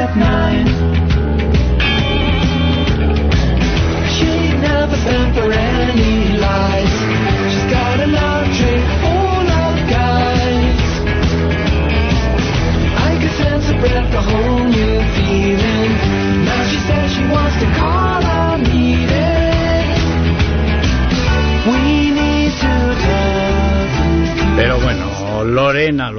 at night.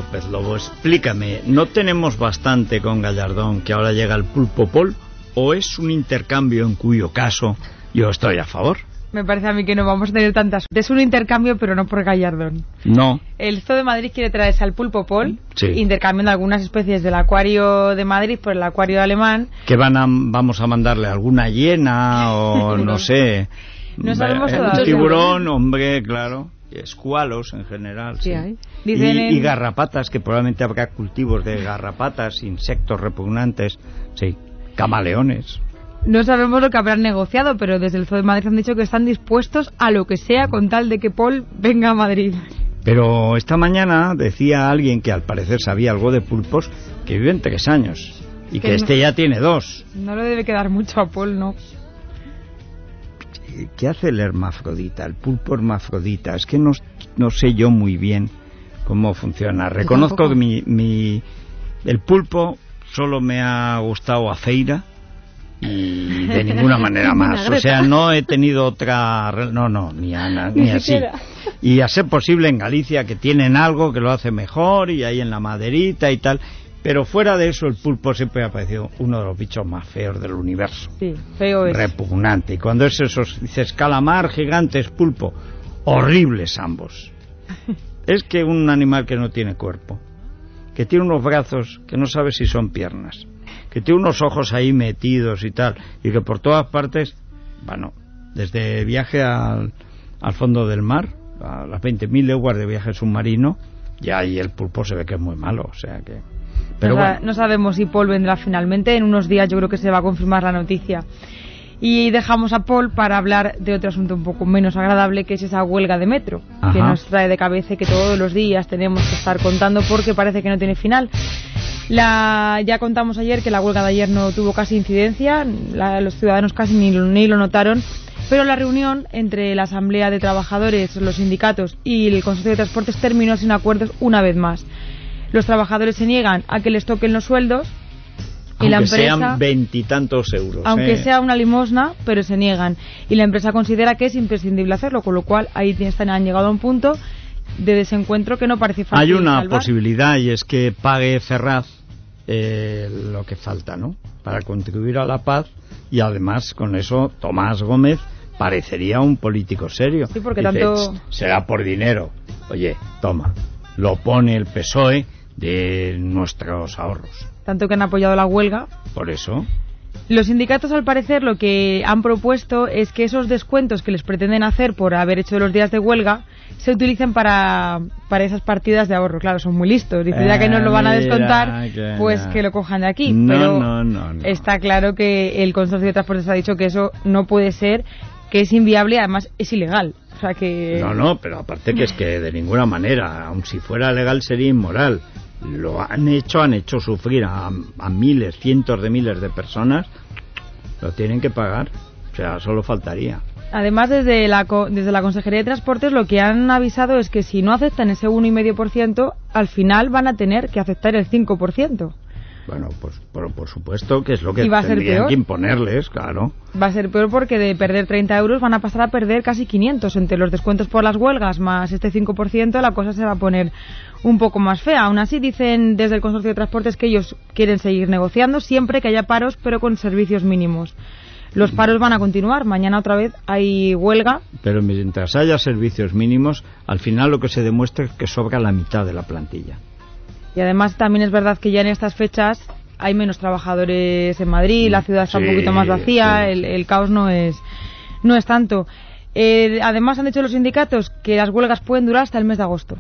López Lobo, explícame, ¿no tenemos bastante con Gallardón que ahora llega el pulpo pol? ¿O es un intercambio en cuyo caso yo estoy a favor? Me parece a mí que no vamos a tener tantas. Es un intercambio, pero no por Gallardón. No. El Zoo de Madrid quiere traerse al pulpo pol, Sí. intercambiando algunas especies del acuario de Madrid por el acuario alemán. ¿Que van a, vamos a mandarle alguna hiena o no sé? No sabemos Eh, todavía. Tiburón, hombre, claro. Escualos en general. Sí sí. hay. Y, Dicen en- y garrapatas, que probablemente habrá cultivos de garrapatas, insectos repugnantes. Sí. Camaleones. No sabemos lo que habrán negociado, pero desde el Zoo de Madrid han dicho que están dispuestos a lo que sea con tal de que Paul venga a Madrid. Pero esta mañana decía alguien que al parecer sabía algo de pulpos que viven tres años y que, Que no- este ya tiene dos. No le debe quedar mucho a Paul, ¿no? ¿Qué hace el hermafrodita, el pulpo hermafrodita? Es que no, no sé yo muy bien cómo funciona. Reconozco que mi, mi- el pulpo solo me ha gustado a feira y de ninguna manera más. O sea, no he tenido otra... No, no, ni, a ni Ni así. Y a ser posible en Galicia que tienen algo que lo hace mejor y ahí en la maderita y tal. Pero fuera de eso el pulpo siempre ha parecido uno de los bichos más feos del universo Sí, feo es. repugnante. Y cuando es esos, dices, calamar, gigantes, pulpo, horribles ambos. es que un animal que no tiene cuerpo, que tiene unos brazos que no sabe si son piernas, que tiene unos ojos ahí metidos y tal, y que por todas partes, bueno, desde viaje al, al fondo del mar, a las 20.000 leguas de viaje submarino, ya ahí el pulpo se ve que es muy malo, o sea que... Pero no, sa- bueno, no sabemos si Paul vendrá finalmente. En unos días yo creo que se va a confirmar la noticia. Y dejamos a Paul para hablar de otro asunto un poco menos agradable, que es esa huelga de metro, que nos trae de cabeza y que todos los días tenemos que estar contando porque parece que no tiene final. La, ya contamos ayer que la huelga de ayer no tuvo casi incidencia, la- los ciudadanos casi ni, ni lo notaron, pero la reunión entre la Asamblea de Trabajadores, los sindicatos y el Consejo de Transportes terminó sin acuerdos una vez más. Los trabajadores se niegan a que les toquen los sueldos y la aunque empresa, sean veintitantos euros. aunque ¿eh? sea una limosna, pero se niegan. Y la empresa considera que es imprescindible hacerlo, con lo cual ahí están, han llegado a un punto de desencuentro que no parece fácil. Hay una salvar. posibilidad y es que pague Ferraz eh, lo que falta, ¿no? Para contribuir a la paz y además con eso Tomás Gómez parecería un político serio. Sí, porque Dice, tanto- "Ch, será por dinero. Oye, toma, lo pone el PSOE de nuestros ahorros. Tanto que han apoyado la huelga. Por eso, Los sindicatos, al parecer, lo que han propuesto es que esos descuentos que les pretenden hacer por haber hecho los días de huelga se utilicen para, para esas partidas de ahorro. Claro, son muy listos. Dicen, ya que nos lo van a Ah, mira, descontar, pues que lo cojan de aquí. No, Pero no, no, no. está claro que el Consorcio de Transportes ha dicho que eso no puede ser, que es inviable y además es ilegal. O sea que... No, no, pero aparte que es que de ninguna manera, aun si fuera legal sería inmoral. Lo han hecho, han hecho sufrir a, a miles, cientos de miles de personas, lo tienen que pagar. O sea, solo faltaría. Además, desde la, desde la Consejería de Transportes lo que han avisado es que si no aceptan ese 1,5%, al final van a tener que aceptar el 5%. Bueno, pues por, por supuesto que es lo que va a ser tendrían peor. que imponerles, claro. Va a ser peor porque de perder 30 euros van a pasar a perder casi 500. Entre los descuentos por las huelgas más este 5%, la cosa se va a poner un poco más fea. Aún así, dicen desde el Consorcio de Transportes que ellos quieren seguir negociando siempre que haya paros, pero con servicios mínimos. los paros van a continuar. Mañana otra vez hay huelga. Pero mientras haya servicios mínimos, al final lo que se demuestra es que sobra la mitad de la plantilla. Y además también es verdad que ya en estas fechas hay menos trabajadores en Madrid, la ciudad está un poquito más vacía, sí. el, el caos no es, no es tanto. Eh, además han dicho los sindicatos que las huelgas pueden durar hasta el mes de agosto.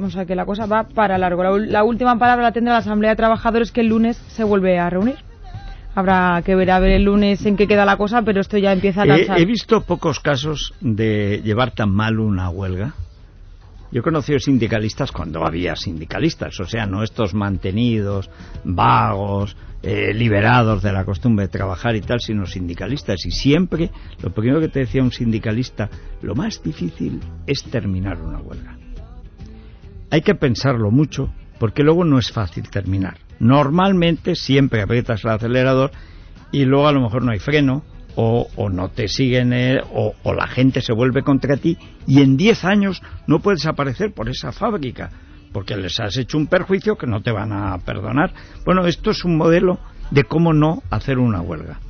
O sea que la cosa va para largo. La, última palabra la tendrá la Asamblea de Trabajadores que el lunes se vuelve a reunir. Habrá que ver a ver el lunes en qué queda la cosa, pero esto ya empieza a He, lanzar. he visto pocos casos de llevar tan mal una huelga. Yo he conocido sindicalistas cuando había sindicalistas, o sea, no estos mantenidos, vagos, eh, liberados de la costumbre de trabajar y tal, sino sindicalistas. Y siempre, lo primero que te decía un sindicalista, lo más difícil es terminar una huelga. Hay que pensarlo mucho, porque luego no es fácil terminar. Normalmente siempre aprietas el acelerador y luego a lo mejor no hay freno o, o no te siguen eh, o, o la gente se vuelve contra ti y en 10 años no puedes aparecer por esa fábrica porque les has hecho un perjuicio que no te van a perdonar. Bueno, esto es un modelo de cómo no hacer una huelga.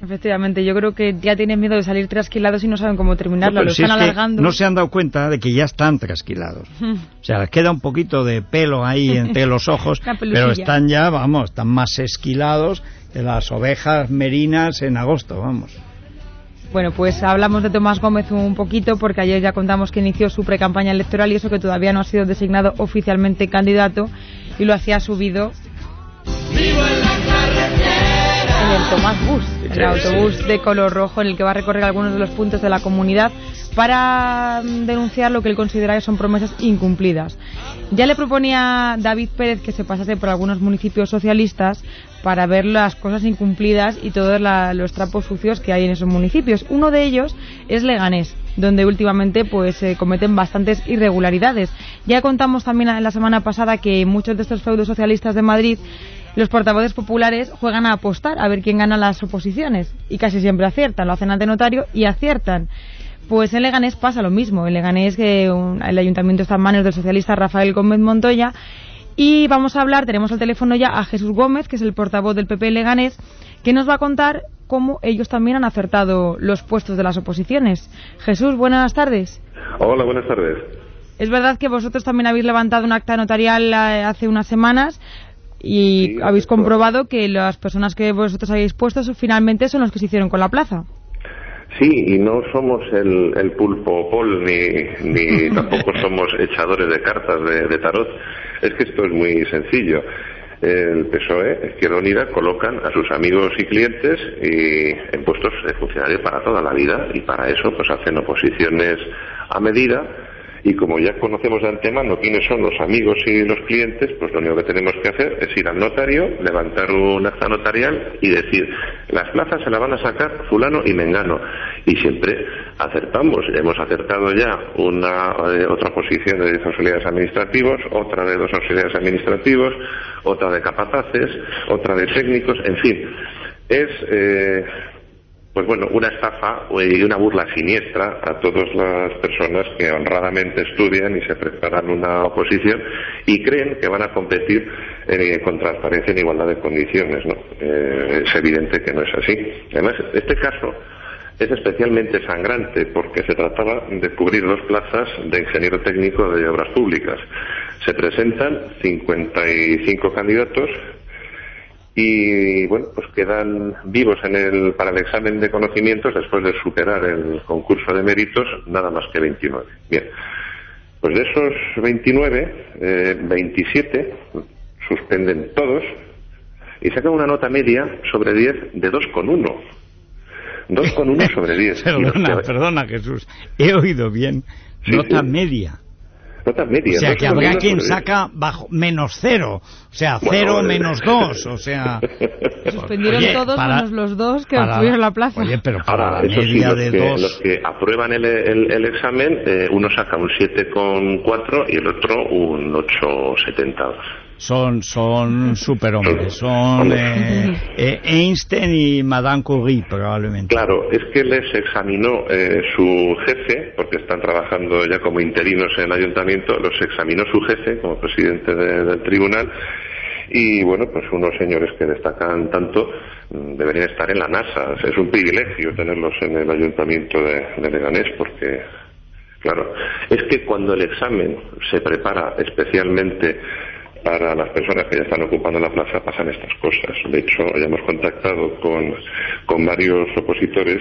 Efectivamente, yo creo que ya tienen miedo de salir trasquilados y no saben cómo terminarlo. No, lo si están es alargando. no se han dado cuenta de que ya están trasquilados. O sea, les queda un poquito de pelo ahí entre los ojos, pero están ya, vamos, están más esquilados que las ovejas merinas en agosto, vamos. Bueno, pues hablamos de Tomás Gómez un poquito porque ayer ya contamos que inició su precampaña electoral y eso que todavía no ha sido designado oficialmente candidato y lo hacía subido en el Tomás Bus, el autobús de color rojo en el que va a recorrer algunos de los puntos de la comunidad para mm, denunciar lo que él considera que son promesas incumplidas. Ya le proponía David Pérez que se pasase por algunos municipios socialistas para ver las cosas incumplidas y todos la- los trapos sucios que hay en esos municipios. Uno de ellos es Leganés, donde últimamente pues se cometen bastantes irregularidades. Ya contamos también la semana pasada que muchos de estos feudos socialistas de Madrid los portavoces populares juegan a apostar a ver quién gana las oposiciones y casi siempre aciertan, lo hacen ante notario y aciertan. Pues en Leganés pasa lo mismo. En Leganés que un- el ayuntamiento está en manos del socialista Rafael Gómez Montoya y vamos a hablar, tenemos al teléfono ya a Jesús Gómez, que es el portavoz del PP Leganés, que nos va a contar cómo ellos también han acertado los puestos de las oposiciones. Jesús, buenas tardes. Hola, buenas tardes. Es verdad que vosotros también habéis levantado un acta notarial eh, hace unas semanas y Sí, habéis comprobado que las personas que vosotros habéis puesto finalmente son los que se hicieron con la plaza. Sí, y no somos el, el pulpo Paul ni, ni tampoco somos echadores de cartas de, de tarot. Es que esto es muy sencillo. El PSOE, Izquierda Unida, colocan a sus amigos y clientes y en puestos de funcionario para toda la vida y para eso pues hacen oposiciones a medida y como ya conocemos de antemano quiénes son los amigos y los clientes, pues lo único que tenemos que hacer es ir al notario, levantar un acta notarial y decir, las plazas se las van a sacar fulano y mengano. Y siempre acertamos. Hemos acertado ya una eh, otra posición de 10 auxiliares administrativos, otra de dos auxiliares administrativos, otra de capataces, otra de técnicos, en fin. Es eh, pues bueno, una estafa y una burla siniestra a todas las personas que honradamente estudian y se preparan una oposición y creen que van a competir eh, con transparencia en igualdad de condiciones. ¿no? Eh, es evidente que no es así. Además, este caso es especialmente sangrante porque se trataba de cubrir dos plazas de ingeniero técnico de obras públicas. Se presentan 55 candidatos y bueno, pues quedan vivos en el, para el examen de conocimientos después de superar el concurso de méritos nada más que 29. Bien, pues de esos 29, eh, 27 suspenden todos y sacan una nota media sobre 10 de 2,1. 2,1 sobre 10. Y los perdona, que- perdona Jesús, he oído bien. Sí, Nota sí. media. O sea, que 2,1 habrá quien sobre 10. saca bajo menos cero, o sea, cero eh. menos dos, o sea... Suspendieron Oye, todos para- menos los dos que obtuvieron la plaza. Oye, pero para Ahora, la sí, media los, de que, dos... los que aprueban el, el- el examen, eh, uno saca un 7,4 y el otro un 8,70. Son, son superhombres, son eh, eh, Einstein y Madame Curie probablemente. Claro, es que les examinó eh, su jefe, porque están trabajando ya como interinos en el ayuntamiento, los examinó su jefe como presidente de- del tribunal y bueno, pues unos señores que destacan tanto mm, deberían estar en la NASA. Es un privilegio tenerlos en el ayuntamiento de, de Leganés porque Claro, es que cuando el examen se prepara especialmente para las personas que ya están ocupando la plaza pasan estas cosas. De hecho, ya hemos contactado con, varios opositores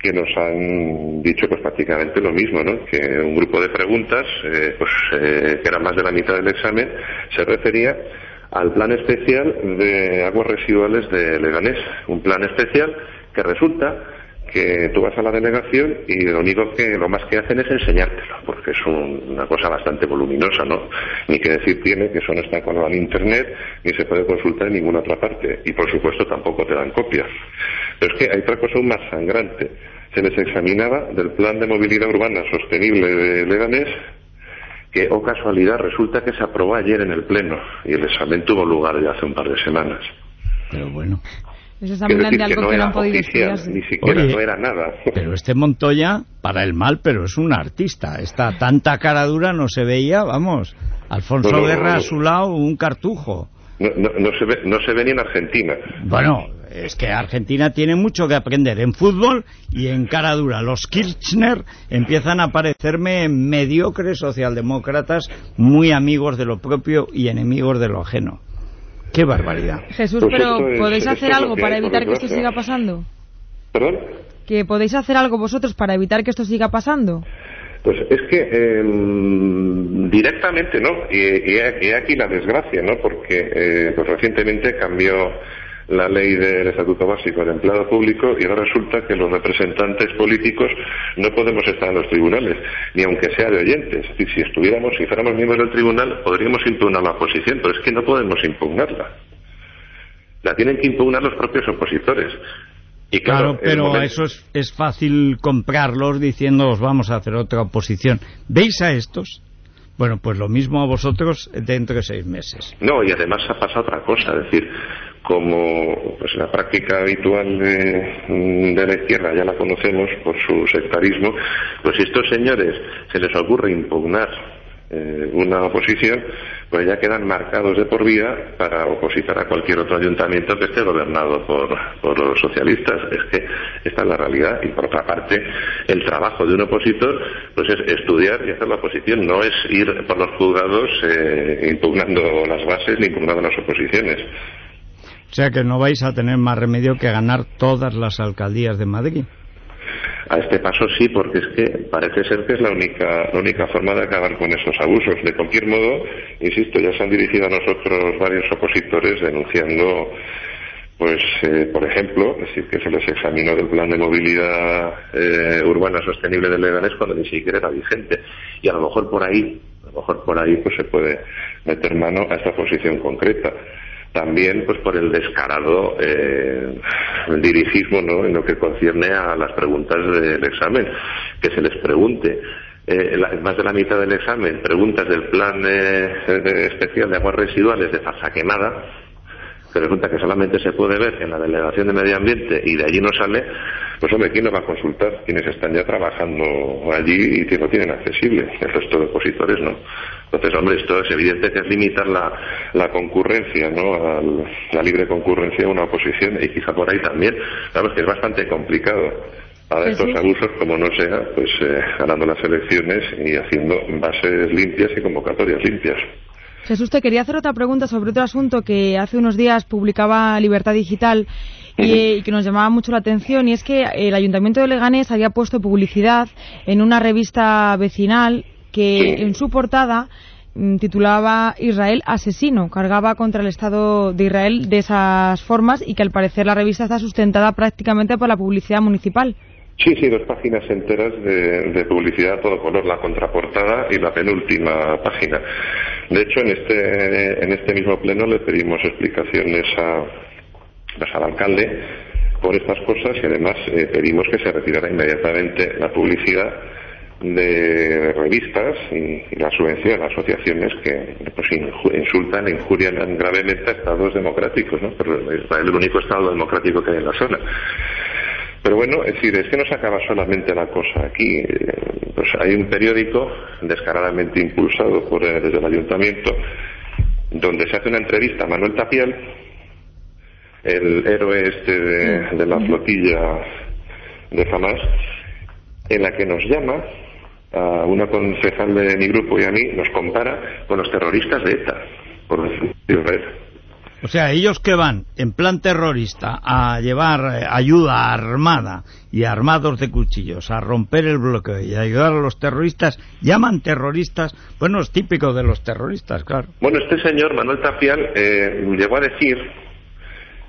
que nos han dicho pues prácticamente lo mismo, ¿no? Que un grupo de preguntas, eh, pues eh, que era más de la mitad del examen, se refería al plan especial de aguas residuales de Leganés, un plan especial que resulta que tú vas a la delegación y lo único que lo más que hacen es enseñártelo, porque es una cosa bastante voluminosa, ¿no? Ni que decir tiene que eso no está colgado en internet ni se puede consultar en ninguna otra parte y por supuesto tampoco te dan copias. Pero es que hay otra cosa aún más sangrante. Se les examinaba del plan de movilidad urbana sostenible de Leganés que, o oh casualidad, resulta que se aprobó ayer en el Pleno y el examen tuvo lugar ya hace un par de semanas. Pero bueno. Eso es Quiero hablan de que algo no que no era han podido oficial, estudiarse. ni siquiera Oye, no era nada. Pero este Montoya, para el mal, pero es un artista. Esta tanta cara dura no se veía, vamos. Alfonso No, no, Guerra no. a su lado, un cartujo. No, no- no se ve, no se ve ni en Argentina. Bueno, es que Argentina tiene mucho que aprender en fútbol y en cara dura. Los Kirchner empiezan a parecerme mediocres socialdemócratas, muy amigos de lo propio y enemigos de lo ajeno. ¡Qué barbaridad! Jesús, Pues pero es- ¿podéis hacer algo que para hay, evitar que esto siga pasando? ¿Perdón? ¿Que podéis hacer algo vosotros para evitar que esto siga pasando? Pues es que eh, directamente no, y, y he- y he aquí la desgracia, ¿no? Porque eh, pues recientemente cambió la ley del Estatuto Básico del Empleado Público y ahora resulta que los representantes políticos no podemos estar en los tribunales, ni aunque sea de oyentes. Es decir, si estuviéramos, si fuéramos miembros del tribunal, podríamos impugnar la oposición, pero es que no podemos impugnarla. La tienen que impugnar los propios opositores. Y Claro, claro, pero momento- eso es, es fácil comprarlos diciendo os vamos a hacer otra oposición. ¿Veis a estos? Bueno, pues lo mismo a vosotros dentro de seis meses. No, y además ha pasado otra cosa, es decir, como pues la práctica habitual de, de la izquierda ya la conocemos por su sectarismo, pues si estos señores se les ocurre impugnar eh, una oposición, pues ya quedan marcados de por vida para opositar a cualquier otro ayuntamiento que esté gobernado por, por los socialistas. Es que esta es la realidad. Y por otra parte, el trabajo de un opositor pues es estudiar y hacer la oposición, no es ir por los juzgados eh, impugnando las bases ni impugnando las oposiciones. O sea que no vais a tener más remedio que ganar todas las alcaldías de Madrid. A este paso sí, porque es que parece ser que es la única, la única forma de acabar con esos abusos. De cualquier modo, insisto, ya se han dirigido a nosotros varios opositores denunciando, pues, eh, por ejemplo, es decir, que se les examinó del plan de movilidad eh, urbana sostenible del Leganés cuando ni siquiera era vigente. Y a lo mejor por ahí, a lo mejor por ahí, pues se puede meter mano a esta posición concreta también pues por el descarado eh, dirigismo ¿no? en lo que concierne a las preguntas del examen que se les pregunte. Eh, la- más de la mitad del examen preguntas del plan eh, especial de aguas residuales de Fasaquenada que resulta que solamente se puede ver en la delegación de medio ambiente y de allí no sale pues hombre quién lo va a consultar quienes están ya trabajando allí y que lo tienen accesible el resto de opositores no entonces, hombre, esto es evidente que es limitar la, la concurrencia, ¿no? Al- la libre concurrencia a una oposición y quizá por ahí también. Es que es bastante complicado para Jesús. estos abusos, como no sea, pues eh, ganando las elecciones y haciendo bases limpias y convocatorias limpias. Jesús, te quería hacer otra pregunta sobre otro asunto que hace unos días publicaba Libertad Digital y, eh, y que nos llamaba mucho la atención y es que el Ayuntamiento de Leganés había puesto publicidad en una revista vecinal que en su portada mm, titulaba Israel asesino, cargaba contra el Estado de Israel de esas formas y que al parecer la revista está sustentada prácticamente por la publicidad municipal. Sí, sí, dos páginas enteras de, de publicidad a todo color, la contraportada y la penúltima página. De hecho, en este, en este mismo pleno le pedimos explicaciones a, pues, al alcalde por estas cosas y además eh, pedimos que se retirara inmediatamente la publicidad de revistas y, y la subvención a asociaciones que pues, insultan e injurian gravemente a estados democráticos, ¿no? Pero Israel es el único estado democrático que hay en la zona. Pero bueno, es decir, es que no se acaba solamente la cosa aquí. Pues hay un periódico descaradamente impulsado por, eh, desde el ayuntamiento donde se hace una entrevista a Manuel Tapial, el héroe este de, de la flotilla de Hamas, en la que nos llama a una concejal de mi grupo y a mí, nos compara con los terroristas de ETA, por decirlo. O sea, ellos que van en plan terrorista a llevar eh, ayuda armada y armados de cuchillos a romper el bloqueo y a ayudar a los terroristas, llaman terroristas, bueno, es típico de los terroristas, claro. Bueno, este señor, Manuel Tapial, eh, llegó a decir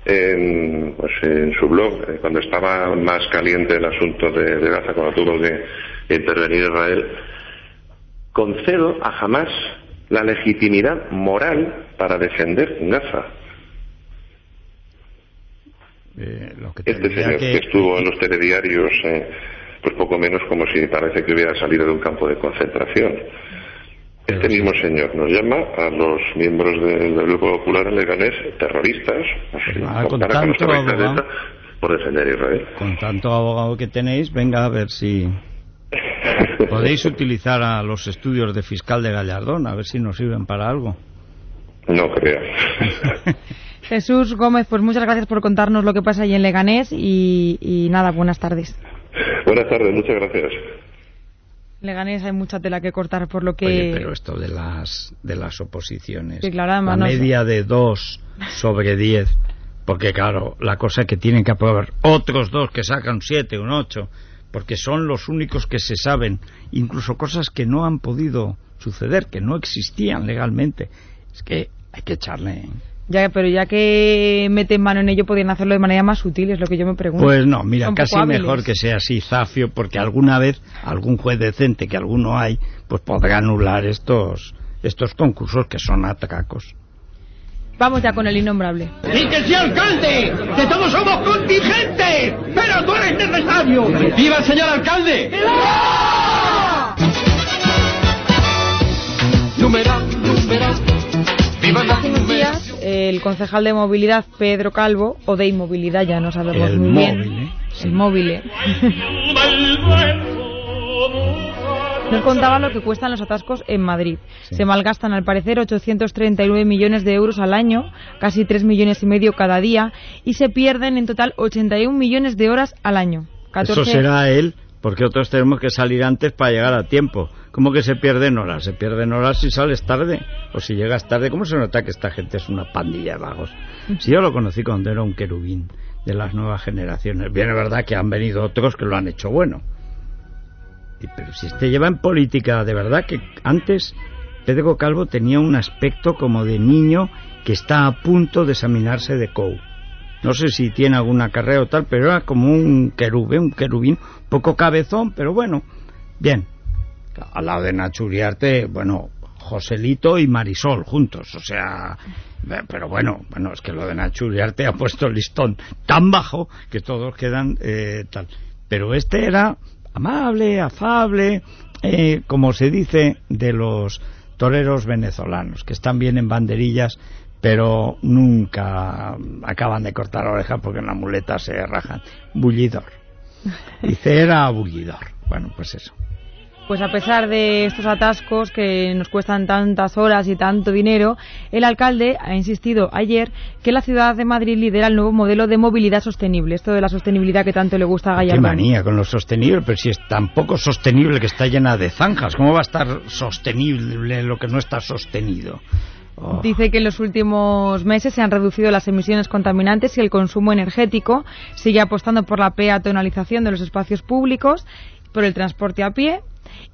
en, pues, en su blog, eh, cuando estaba más caliente el asunto de, de Gaza, cuando tuvo que intervenir Israel, concedo a Hamas la legitimidad moral para defender Gaza. Eh, lo que te Este señor que, estuvo en los telediarios, eh, pues poco menos como si parece que hubiera salido de un campo de concentración. Este mismo señor nos llama a los miembros del, Grupo Popular en Leganés terroristas, nada, con tanto terroristas de abogado. ETA por defender a Israel. Con tanto abogado que tenéis, venga a ver si podéis utilizar a los estudios de fiscal de Gallardón, a ver si nos sirven para algo. No creo. Jesús Gómez, pues muchas gracias por contarnos lo que pasa allí en Leganés y, y nada, buenas tardes. Buenas tardes, muchas gracias. Leganés hay mucha tela que cortar por lo que... Oye, pero esto de las de las oposiciones, Sí, claro, además la no sé. media de dos sobre diez, porque claro, la cosa es que tienen que aprobar otros dos que sacan siete, un ocho, porque son los únicos que se saben, incluso cosas que no han podido suceder, que no existían legalmente. Es que hay que echarle. Ya, pero ya que meten mano en ello, podrían hacerlo de manera más sutil, es lo que yo me pregunto. Pues no, mira, Son casi mejor que sea así, Zafio, porque alguna vez algún juez decente, que alguno hay, pues podrá anular estos estos concursos que son atracos. Vamos ya con el innombrable. ¡Y que alcalde! ¡Que todos somos contingentes! ¡Pero tú eres necesario! ¡Viva el señor alcalde! Numeral, numeral. Viva la Hace unos días, el concejal de movilidad, Pedro Calvo, o de inmovilidad, ya no sabemos El muy móvil, bien. ¿eh? El móvil. ¿eh? Nos contaba lo que cuestan los atascos en Madrid. Sí. Se malgastan, al parecer, 839 millones de euros al año, casi 3 millones y medio cada día, y se pierden en total 81 millones de horas al año. 14 Eso será él, porque otros tenemos que salir antes para llegar a tiempo. ¿Cómo que se pierden horas? Se pierden horas si sales tarde o si llegas tarde. ¿Cómo se nota que esta gente es una pandilla de vagos? Si yo lo conocí cuando era un querubín de las nuevas generaciones. Bien, es verdad que han venido otros que lo han hecho bueno. Pero si este lleva en política, de verdad que antes Pedro Calvo tenía un aspecto como de niño que está a punto de examinarse de COU. No sé si tiene alguna carrera o tal, pero era como un querube, un querubín, poco cabezón, pero bueno, bien. Al lado de Nacho Uriarte, bueno, Joselito y Marisol juntos, o sea, pero bueno, bueno, es que lo de Nacho Uriarte ha puesto el listón tan bajo que todos quedan eh, tal. Pero este era amable, afable, eh, como se dice de los toreros venezolanos, que están bien en banderillas, pero nunca acaban de cortar orejas porque en la muleta se rajan. Bullidor. Dice, era bullidor. Bueno, pues eso. Pues a pesar de estos atascos que nos cuestan tantas horas y tanto dinero, el alcalde ha insistido ayer que la ciudad de Madrid lidera el nuevo modelo de movilidad sostenible. Esto de la sostenibilidad que tanto le gusta a Qué Gallardón. manía con lo sostenible, pero si es tan poco sostenible que está llena de zanjas, ¿cómo va a estar sostenible lo que no está sostenido? Oh. Dice que en los últimos meses se han reducido las emisiones contaminantes y el consumo energético. Sigue apostando por la peatonalización de los espacios públicos, por el transporte a pie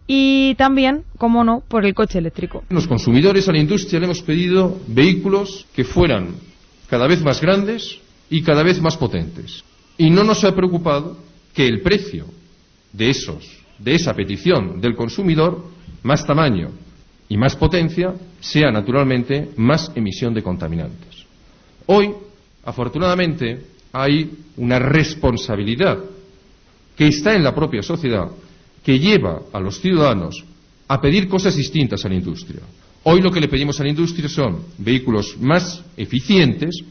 y también, como no, por el coche eléctrico. Los consumidores a la industria le hemos pedido vehículos que fueran cada vez más grandes y cada vez más potentes. Y no nos ha preocupado que el precio de esos, de esa petición del consumidor, más tamaño y más potencia, sea naturalmente más emisión de contaminantes. Hoy, afortunadamente, hay una responsabilidad que está en la propia sociedad que lleva a los ciudadanos a pedir cosas distintas a la industria. Hoy lo que le pedimos a la industria son vehículos más eficientes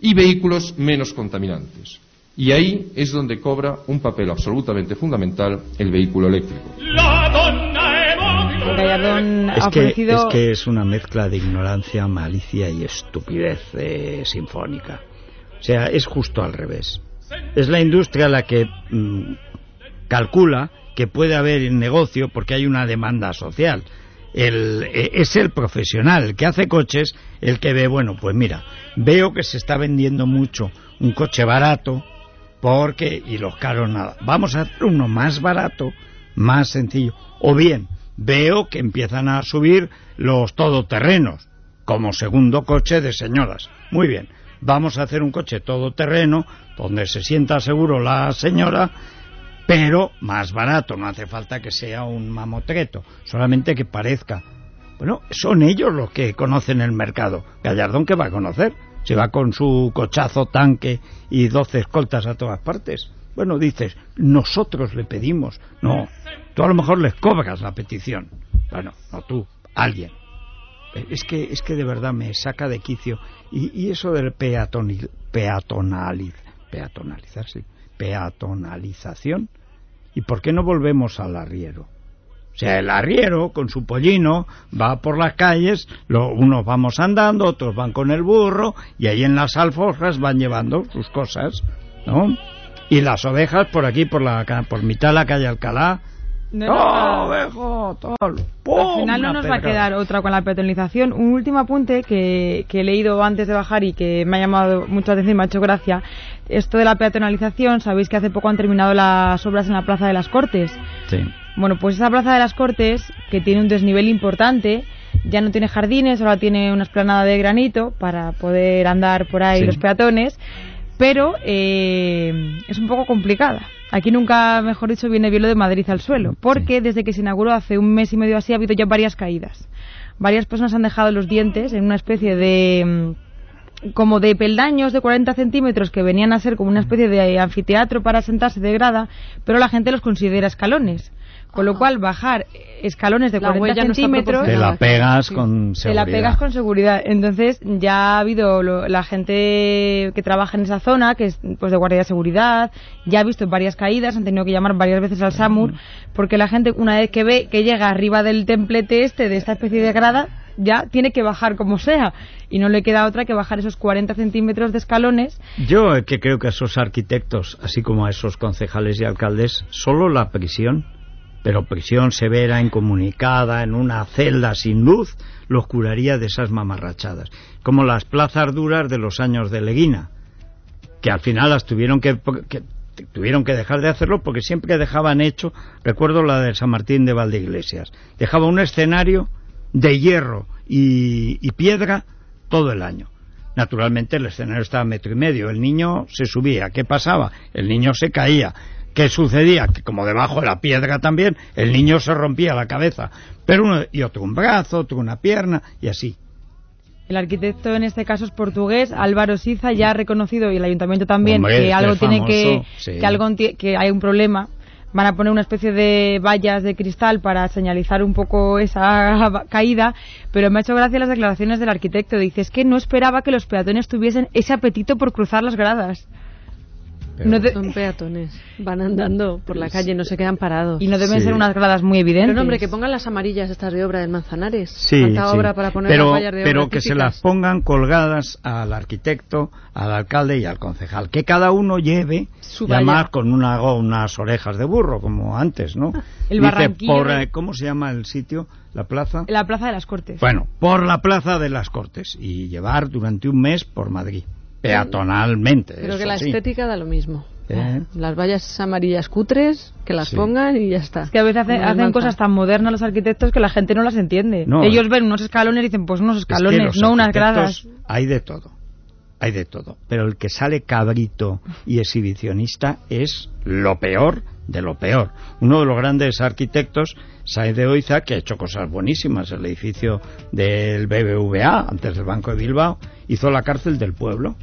y vehículos menos contaminantes. Y ahí es donde cobra un papel absolutamente fundamental el vehículo eléctrico. Gallardón Es que, ofrecido... es que es una mezcla de ignorancia, malicia y estupidez eh, sinfónica. O sea, es justo al revés. Es la industria la que mm, calcula que puede haber negocio porque hay una demanda social. El, eh, es el profesional, el que hace coches, el que ve, bueno, pues mira, veo que se está vendiendo mucho un coche barato porque, y los caros nada, vamos a hacer uno más barato, más sencillo. O bien, veo que empiezan a subir los todoterrenos como segundo coche de señoras. Muy bien, vamos a hacer un coche todoterreno donde se sienta seguro la señora, pero más barato, no hace falta que sea un mamotreto, solamente que parezca. Bueno, son ellos los que conocen el mercado. Gallardón que va a conocer, se va con su cochazo tanque y 12 escoltas a todas partes. Bueno, dices, nosotros le pedimos. No, tú a lo mejor les cobras la petición. Bueno, no tú, alguien. Eh, Es que, es que de verdad me saca de quicio. Y, y eso del peatonil, peatonaliz, peatonalizar, sí, peatonalización. ¿Y por qué no volvemos al arriero? O sea, el arriero con su pollino va por las calles, lo, unos vamos andando, otros van con el burro y ahí en las alforjas van llevando sus cosas, ¿no? Y las ovejas por aquí, por la por mitad de la calle Alcalá. No, ¡Oh, no. Al final no nos va a quedar otra con la peatonalización. Un último apunte que, que he leído antes de bajar y que me ha llamado mucha atención y me ha hecho gracia. Esto de la peatonalización, sabéis que hace poco han terminado las obras en la Plaza de las Cortes. Sí. Bueno, pues esa Plaza de las Cortes, que tiene un desnivel importante, ya no tiene jardines, ahora tiene una esplanada de granito para poder andar por ahí Sí. los peatones, pero eh, es un poco complicada. Aquí nunca, mejor dicho, viene bien lo de Madrid al suelo, porque desde que se inauguró hace un mes y medio así ha habido ya varias caídas. Varias personas han dejado los dientes en una especie de mm, como de peldaños de 40 centímetros que venían a ser como una especie de anfiteatro para sentarse de grada, pero la gente los considera escalones. Con lo cual, bajar escalones de La 40 huella no centímetros Te la pegas con te seguridad. la pegas con seguridad. Entonces ya ha habido lo- la gente que trabaja en esa zona, que es pues de guardia de seguridad, ya ha visto varias caídas, han tenido que llamar varias veces al SAMUR, porque la gente una vez que ve que llega arriba del templete este, de esta especie de grada, ya tiene que bajar como sea. Y no le queda otra que bajar esos 40 centímetros de escalones. Yo eh, que creo que a esos arquitectos, así como a esos concejales y alcaldes, solo la prisión, pero prisión severa, incomunicada, en una celda sin luz, los curaría de esas mamarrachadas. Como las plazas duras de los años de Leguina, que al final las tuvieron que, que- tuvieron que dejar de hacerlo porque siempre dejaban hecho, recuerdo la de San Martín de Valdeiglesias, dejaba un escenario de hierro y, y piedra todo el año. Naturalmente el escenario estaba a metro y medio, el niño se subía, ¿qué pasaba? El niño se caía. ¿Qué sucedía? Que como debajo de la piedra también, el niño se rompía la cabeza. Pero uno y otro un brazo, otro una pierna y así. El arquitecto en este caso es portugués, Álvaro Siza, ya ha reconocido y el ayuntamiento también Hombre, que este algo tiene que, sí. que algo que hay un problema. Van a poner una especie de vallas de cristal para señalizar un poco esa caída, pero me ha hecho gracia las declaraciones del arquitecto. Dice, es que no esperaba que los peatones tuviesen ese apetito por cruzar las gradas. Pero- No de- Son peatones. Van andando por la calle, no se quedan parados. y no deben Sí. ser unas gradas muy evidentes. Pero no, hombre, que pongan las amarillas estas de obra del Manzanares. Sí, obra para poner pero, las de pero obra que se las pongan colgadas al arquitecto, al alcalde y al concejal. Que cada uno lleve, Su con una, unas orejas de burro, como antes, ¿no? El Dice, por, eh, ¿Cómo se llama el sitio? ¿La plaza? La Plaza de las Cortes. Bueno, por la plaza de las Cortes y llevar durante un mes por Madrid, peatonalmente. Pero eso que la sí. estética da lo mismo. ¿Eh? Las vallas amarillas cutres, que las Sí. pongan y ya está. Es que a veces hace- hacen cosas tan modernas los arquitectos que la gente no las entiende. No. Ellos ven unos escalones y dicen, pues unos Es que escalones, no unas gradas. Hay de todo, hay de todo. Pero el que sale cabrito y exhibicionista es lo peor de lo peor. Uno de los grandes arquitectos, Saez de Oiza, que ha hecho cosas buenísimas. El edificio del BBVA, antes del Banco de Bilbao, hizo la cárcel del pueblo.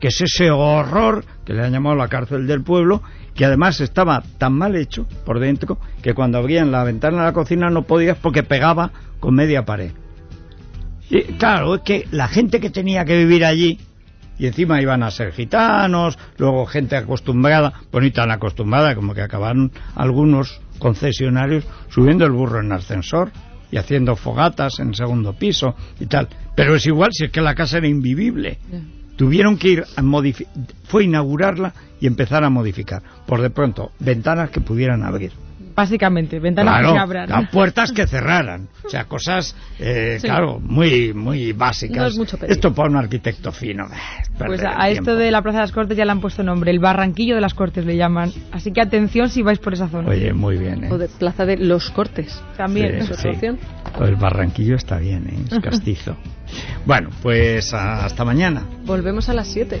Que es ese horror que le han llamado la cárcel del pueblo, que además estaba tan mal hecho por dentro que cuando abrían la ventana de la cocina no podías porque pegaba con media pared. Y, claro, es que la gente que tenía que vivir allí, y encima iban a ser gitanos, luego gente acostumbrada, pues ni tan acostumbrada, como que acabaron algunos concesionarios subiendo el burro en ascensor y haciendo fogatas en segundo piso y tal. Pero es igual si es que la casa era invivible. Tuvieron que ir a fue inaugurarla y empezar a modificar. Por de pronto, ventanas que pudieran abrir. Básicamente, ventanas Claro, que se abran. las puertas que cerraran. O sea, cosas, eh, Sí. claro, muy muy básicas. No es mucho pedir. Esto para un arquitecto fino. eh, Pues a, a esto de la Plaza de las Cortes ya le han puesto nombre, el Barranquillo de las Cortes le llaman. Así que atención si vais por esa zona. Oye, muy bien, ¿eh? O de Plaza de los Cortes. También. Sí, sí. El barranquillo está bien, ¿eh? es castizo. bueno, pues a- hasta mañana. Volvemos a las 7.